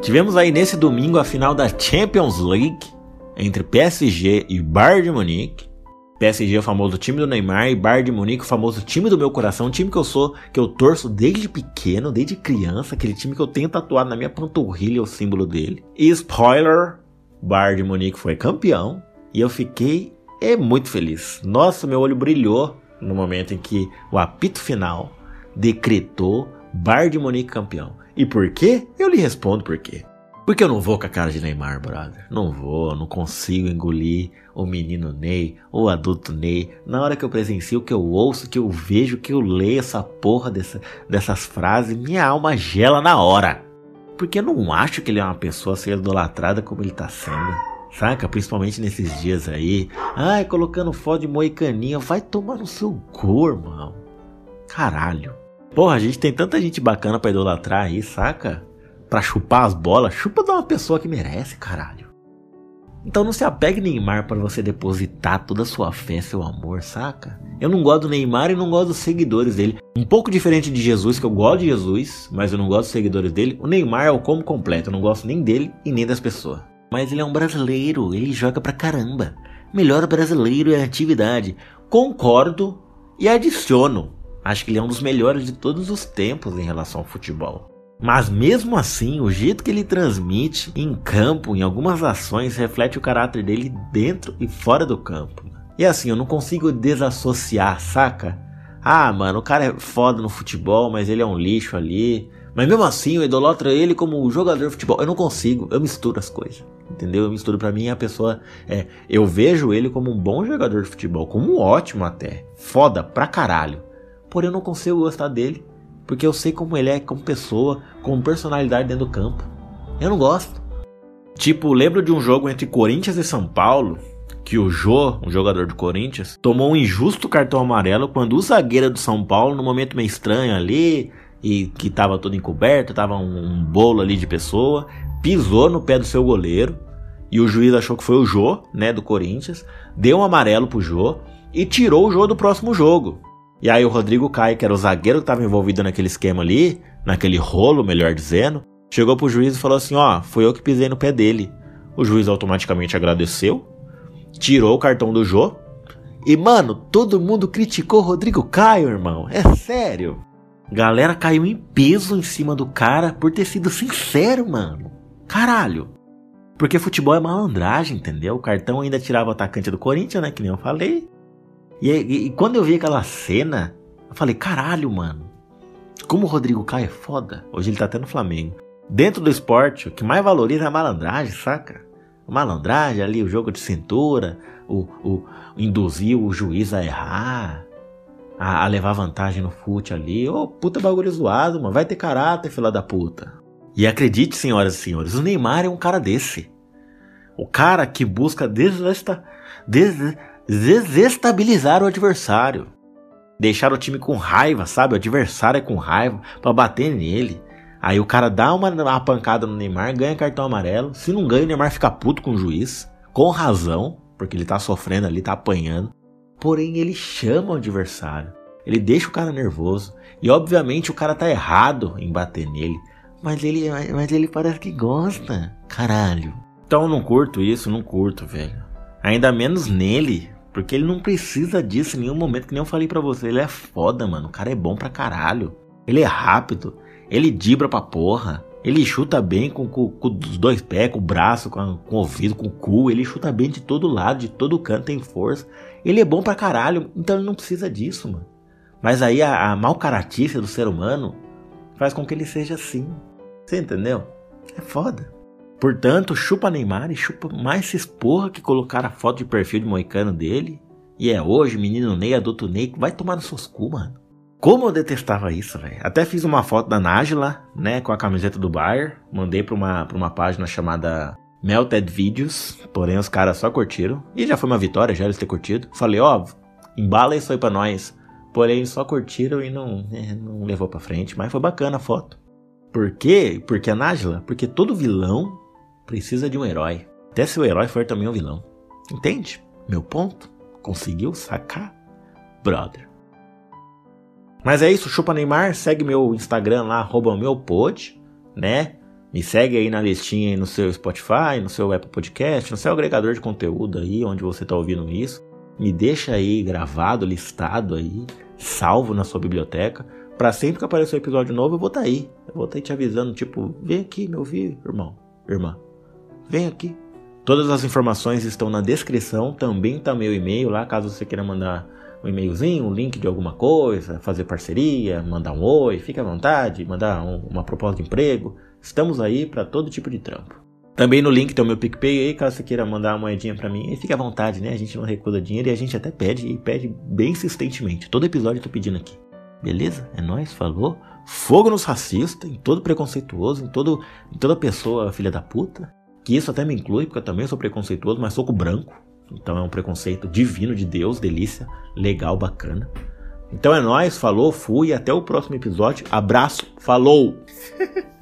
Tivemos aí nesse domingo a final da Champions League entre PSG e Bayern de Munique. PSG é o famoso time do Neymar e Bayern de Munique o famoso time do meu coração, um time que eu sou, que eu torço desde pequeno, desde criança, aquele time que eu tenho tatuado na minha panturrilha o símbolo dele. E spoiler, Bayern de Munique foi campeão e eu fiquei é muito feliz. Nossa, meu olho brilhou no momento em que o apito final decretou Bayern de Munique campeão. E por quê? Eu lhe respondo por quê. Porque eu não vou com a cara de Neymar, brother. Não vou, não consigo engolir o menino Ney, o adulto Ney. Na hora que eu presencio, que eu ouço, que eu vejo, que eu leio essa porra dessa, dessas frases, minha alma gela na hora. Porque eu não acho que ele é uma pessoa ser idolatrada como ele tá sendo. Saca? Principalmente nesses dias aí. Ai, colocando foto de moicaninha. Vai tomar no seu cor, mano. Caralho. Porra, a gente tem tanta gente bacana pra idolatrar aí, saca? para chupar as bolas, chupa de uma pessoa que merece, caralho. Então não se apegue Neymar para você depositar toda a sua fé, seu amor, saca? Eu não gosto do Neymar e não gosto dos seguidores dele. Um pouco diferente de Jesus, que eu gosto de Jesus, mas eu não gosto dos seguidores dele. O Neymar é o como completo, eu não gosto nem dele e nem das pessoas. Mas ele é um brasileiro, ele joga pra caramba. Melhor brasileiro é a atividade. Concordo e adiciono. Acho que ele é um dos melhores de todos os tempos em relação ao futebol. Mas mesmo assim, o jeito que ele transmite em campo, em algumas ações, reflete o caráter dele dentro e fora do campo. E assim, eu não consigo desassociar, saca? Ah, mano, o cara é foda no futebol, mas ele é um lixo ali. Mas mesmo assim, eu idolatro ele como jogador de futebol. Eu não consigo, eu misturo as coisas. Entendeu? Eu misturo para mim a pessoa. É, eu vejo ele como um bom jogador de futebol, como um ótimo até. Foda pra caralho. Porém, eu não consigo gostar dele porque eu sei como ele é como pessoa, como personalidade dentro do campo. Eu não gosto. Tipo, lembro de um jogo entre Corinthians e São Paulo, que o Jô, um jogador do Corinthians, tomou um injusto cartão amarelo quando o zagueiro do São Paulo, no momento meio estranho ali, e que tava todo encoberto, tava um, um bolo ali de pessoa, pisou no pé do seu goleiro, e o juiz achou que foi o Jô, né, do Corinthians, deu um amarelo pro Jô e tirou o Jô do próximo jogo. E aí o Rodrigo Caio, que era o zagueiro que estava envolvido naquele esquema ali, naquele rolo, melhor dizendo, chegou pro juiz e falou assim: "Ó, foi eu que pisei no pé dele". O juiz automaticamente agradeceu, tirou o cartão do Jô. E mano, todo mundo criticou Rodrigo Caio, irmão. É sério. Galera caiu em peso em cima do cara por ter sido sincero, mano. Caralho. Porque futebol é malandragem, entendeu? O cartão ainda tirava o atacante do Corinthians, né? Que nem eu falei. E, e, e, quando eu vi aquela cena, eu falei, caralho, mano. Como o Rodrigo Caio é foda. Hoje ele tá até no Flamengo. Dentro do esporte, o que mais valoriza é a malandragem, saca? A malandragem ali, o jogo de cintura, o, o induzir o juiz a errar, a, a levar vantagem no fute ali. Ô, oh, puta bagulho zoado, mano. Vai ter caráter, fila da puta. E acredite, senhoras e senhores, o Neymar é um cara desse. O cara que busca desesta, des, desestabilizar o adversário. Deixar o time com raiva, sabe? O adversário é com raiva para bater nele. Aí o cara dá uma, uma, pancada no Neymar, ganha cartão amarelo. Se não ganha, o Neymar fica puto com o juiz, com razão, porque ele tá sofrendo ali, tá apanhando. Porém, ele chama o adversário. Ele deixa o cara nervoso. E obviamente o cara tá errado em bater nele. Mas ele, mas ele parece que gosta. Caralho. Então eu não curto isso, não curto, velho. Ainda menos nele, porque ele não precisa disso em nenhum momento, que nem eu falei para você. Ele é foda, mano. O cara é bom pra caralho. Ele é rápido. Ele dibra pra porra. Ele chuta bem com, com, com os dois pés, com o braço, com, com, o ouvido, com o cu. Ele chuta bem de todo lado, de todo canto, tem força. Ele é bom pra caralho, então ele não precisa disso, mano. Mas aí a, a mal caratícia do ser humano faz com que ele seja assim. Você entendeu? É foda. Portanto, chupa Neymar e chupa mais esses porra que colocaram a foto de perfil de moicano dele. E é hoje, menino Ney, adulto Ney, vai tomar nos seus cu, mano. Como eu detestava isso, velho. Até fiz uma foto da Nájila, né, com a camiseta do Bayer. Mandei pra uma, pra uma página chamada Melted Videos. Porém, os caras só curtiram. E já foi uma vitória, já eles ter curtido. Falei, ó, embala isso aí pra nós. Porém, só curtiram e não, é, não levou pra frente. Mas foi bacana a foto. Por quê? Porque a Nájila? Porque todo vilão precisa de um herói. Até se o herói for também um vilão. Entende? Meu ponto? Conseguiu sacar? Brother. Mas é isso, chupa Neymar, segue meu Instagram lá, arroba meu pod, né? Me segue aí na listinha aí no seu Spotify, no seu Apple Podcast, no seu agregador de conteúdo aí, onde você está ouvindo isso. Me deixa aí gravado, listado aí, salvo na sua biblioteca. Para sempre que aparecer um episódio novo, eu vou tá aí. Eu vou tá aí te avisando, tipo, vem aqui me ouvir, irmão, irmã. Vem aqui. Todas as informações estão na descrição, também tá meu e-mail lá, caso você queira mandar um e-mailzinho, um link de alguma coisa, fazer parceria, mandar um oi, fique à vontade, mandar um, uma proposta de emprego. Estamos aí para todo tipo de trampo. Também no link tem o meu PicPay aí, caso você queira mandar uma moedinha para mim, fique à vontade, né? A gente não recusa dinheiro e a gente até pede, e pede bem insistentemente. Todo episódio eu tô pedindo aqui. Beleza? É nóis, falou. Fogo nos racistas, em todo preconceituoso, em, todo, em toda pessoa filha da puta. Que isso até me inclui, porque eu também sou preconceituoso, mas sou com branco. Então é um preconceito divino de Deus, delícia, legal, bacana. Então é nóis, falou, fui, até o próximo episódio. Abraço, falou!